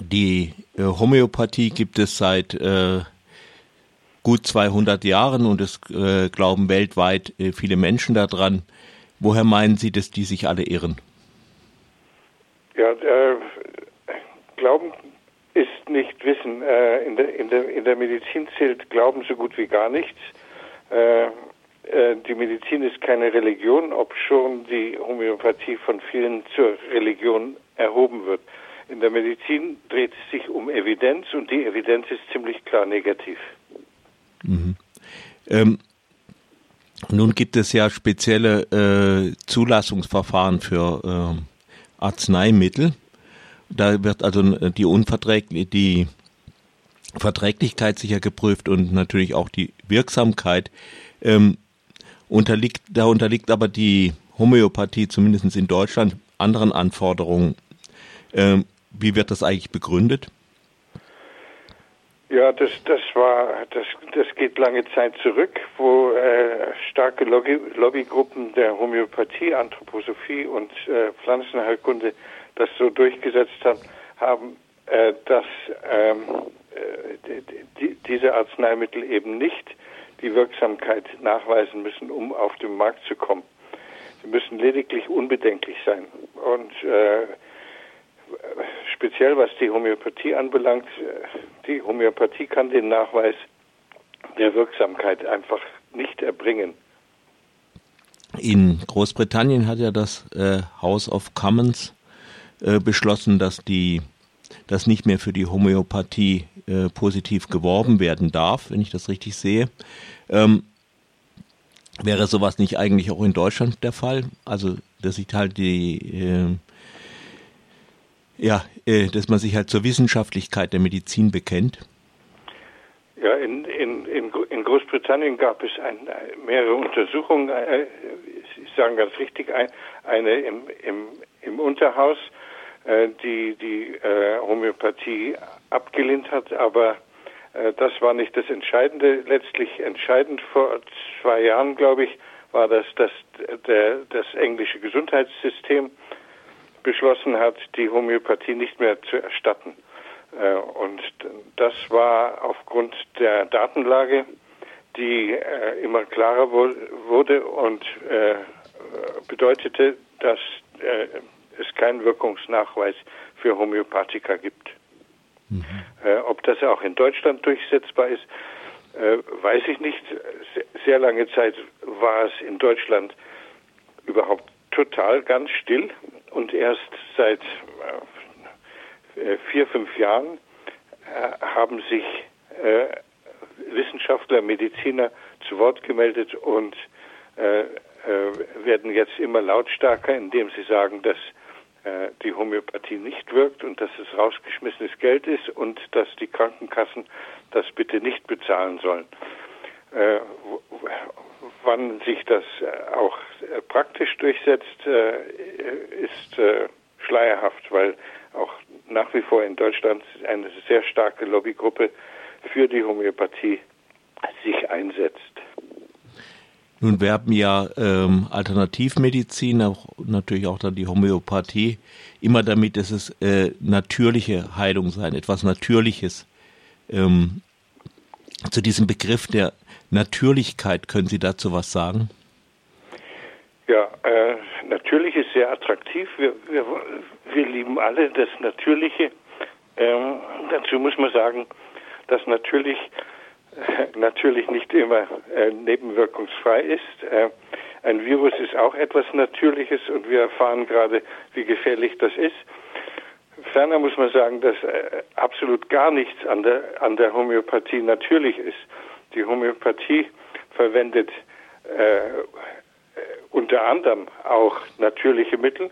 die äh, Homöopathie gibt es seit äh, gut 200 Jahren und es äh, glauben weltweit äh, viele Menschen daran. Woher meinen Sie, dass die sich alle irren? Ja, äh, Glauben ist nicht Wissen. Äh, in, der, in, der, in der Medizin zählt Glauben so gut wie gar nichts. Die Medizin ist keine Religion, ob schon die Homöopathie von vielen zur Religion erhoben wird. In der Medizin dreht es sich um Evidenz und die Evidenz ist ziemlich klar negativ. Mhm. Ähm, nun gibt es ja spezielle äh, Zulassungsverfahren für äh, Arzneimittel. Da wird also die Unverträglich die Verträglichkeit sicher geprüft und natürlich auch die Wirksamkeit. Ähm, unterliegt, da unterliegt aber die Homöopathie zumindest in Deutschland anderen Anforderungen. Ähm, wie wird das eigentlich begründet? Ja, das, das war, das, das geht lange Zeit zurück, wo äh, starke Lobby, Lobbygruppen der Homöopathie, Anthroposophie und äh, Pflanzenheilkunde das so durchgesetzt haben, haben äh, dass ähm, äh, die, diese Arzneimittel eben nicht die Wirksamkeit nachweisen müssen, um auf den Markt zu kommen. Sie müssen lediglich unbedenklich sein. Und äh, speziell was die Homöopathie anbelangt, äh, die Homöopathie kann den Nachweis der Wirksamkeit einfach nicht erbringen. In Großbritannien hat ja das äh, House of Commons äh, beschlossen, dass die dass nicht mehr für die Homöopathie äh, positiv geworben werden darf, wenn ich das richtig sehe. Ähm, wäre sowas nicht eigentlich auch in Deutschland der Fall? Also, dass sich halt die äh, ja, äh, dass man sich halt zur Wissenschaftlichkeit der Medizin bekennt? Ja, in, in, in, Großbritannien gab es ein, mehrere Untersuchungen. Äh, Sie sagen ganz richtig, ein, eine im, im, im Unterhaus, äh, die die äh, Homöopathie abgelehnt hat, aber äh, das war nicht das Entscheidende. Letztlich entscheidend vor zwei Jahren, glaube ich, war das, dass der, das englische Gesundheitssystem beschlossen hat, die Homöopathie nicht mehr zu erstatten. Äh, und das war aufgrund der Datenlage, die äh, immer klarer wurde und äh, bedeutete, dass es keinen Wirkungsnachweis für Homöopathika gibt. Mhm. Ob das auch in Deutschland durchsetzbar ist, weiß ich nicht. Sehr lange Zeit war es in Deutschland überhaupt total ganz still und erst seit äh, vier, fünf Jahren äh, haben sich äh, Wissenschaftler, Mediziner zu Wort gemeldet und werden jetzt immer lautstarker, indem sie sagen, dass die Homöopathie nicht wirkt und dass es rausgeschmissenes Geld ist und dass die Krankenkassen das bitte nicht bezahlen sollen. Wann sich das äh, auch äh, praktisch durchsetzt, äh, ist schleierhaft, weil auch nach wie vor in Deutschland eine sehr starke Lobbygruppe für die Homöopathie sich einsetzt. Nun werben ja ähm, Alternativmedizin, auch natürlich auch dann die Homöopathie, immer damit, dass es äh, natürliche Heilung sein, etwas Natürliches. Ähm, zu diesem Begriff der Natürlichkeit. Können Sie dazu was sagen? Ja, äh, natürlich ist sehr attraktiv. Wir, wir, wir lieben alle das Natürliche. Ähm, dazu muss man sagen, dass natürlich äh, natürlich nicht immer äh, nebenwirkungsfrei ist. Äh, ein Virus ist auch etwas Natürliches und wir erfahren gerade, wie gefährlich das ist. Ferner muss man sagen, dass äh, absolut gar nichts an der, an der Homöopathie natürlich ist. Die Homöopathie verwendet äh, unter anderem auch natürliche Mittel,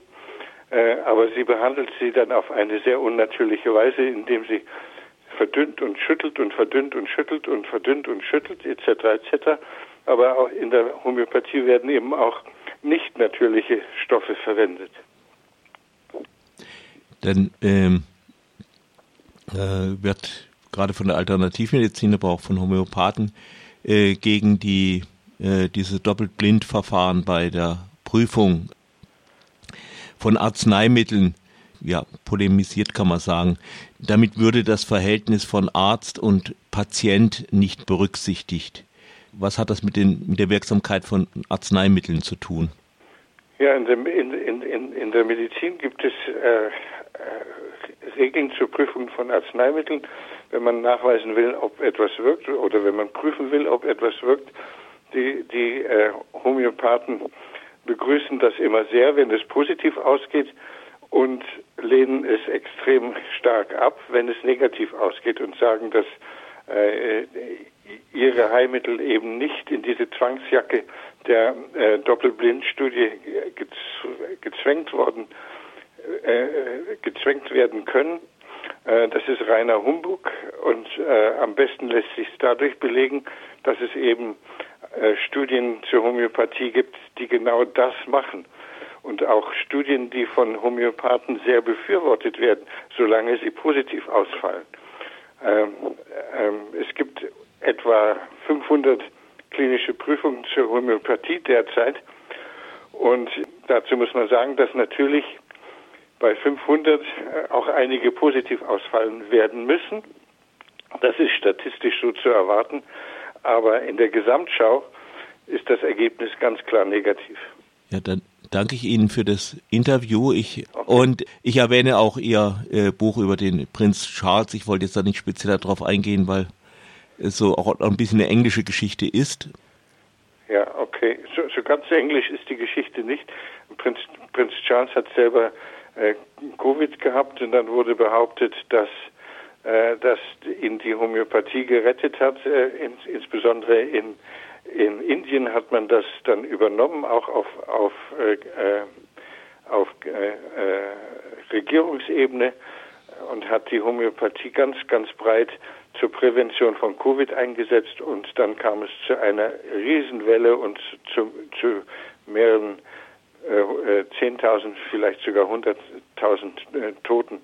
äh, aber sie behandelt sie dann auf eine sehr unnatürliche Weise, indem sie verdünnt und schüttelt und verdünnt und schüttelt und verdünnt und schüttelt etc. etc. Aber auch in der Homöopathie werden eben auch nicht natürliche Stoffe verwendet. Dann ähm, äh, wird gerade von der Alternativmedizin, aber auch von Homöopathen äh, gegen die äh, diese Doppelblindverfahren bei der Prüfung von Arzneimitteln ja, polemisiert, kann man sagen. Damit würde das Verhältnis von Arzt und Patient nicht berücksichtigt. Was hat das mit, den, mit der Wirksamkeit von Arzneimitteln zu tun? Ja, in, dem, in, in, in der Medizin gibt es äh, Regeln zur Prüfung von Arzneimitteln. Wenn man nachweisen will, ob etwas wirkt oder wenn man prüfen will, ob etwas wirkt, die, die äh, Homöopathen begrüßen das immer sehr, wenn es positiv ausgeht und lehnen es extrem stark ab, wenn es negativ ausgeht und sagen, dass äh, ihre Heilmittel eben nicht in diese Zwangsjacke der äh, Doppelblindstudie gezwängt worden, äh, gezwängt werden können. Äh, das ist reiner Humbug und äh, am besten lässt sich dadurch belegen, dass es eben äh, Studien zur Homöopathie gibt, die genau das machen. Und auch Studien, die von Homöopathen sehr befürwortet werden, solange sie positiv ausfallen. Ähm, ähm, es gibt etwa 500 klinische Prüfungen zur Homöopathie derzeit. Und dazu muss man sagen, dass natürlich bei 500 äh, auch einige positiv ausfallen werden müssen. Das ist statistisch so zu erwarten. Aber in der Gesamtschau ist das Ergebnis ganz klar negativ. Ja, dann danke ich Ihnen für das Interview. Ich, okay. Und ich erwähne auch Ihr äh, Buch über den Prinz Charles. Ich wollte jetzt da nicht speziell darauf eingehen, weil es so auch ein bisschen eine englische Geschichte ist. Ja, okay. So, so ganz englisch ist die Geschichte nicht. Prinz, Prinz Charles hat selber äh, Covid gehabt und dann wurde behauptet, dass äh, dass ihn die Homöopathie gerettet hat. Äh, ins, insbesondere in, in Indien hat man das dann übernommen, auch auf, auf, äh, äh auf Regierungsebene und hat die Homöopathie ganz, ganz breit zur Prävention von Covid eingesetzt und dann kam es zu einer Riesenwelle und zu, zu mehreren 10.000, vielleicht sogar 100.000 äh, Toten.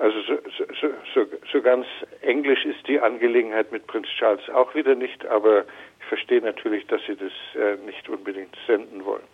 Also so, so, so, so ganz englisch ist die Angelegenheit mit Prinz Charles auch wieder nicht, aber ich verstehe natürlich, dass Sie das äh, nicht unbedingt senden wollen.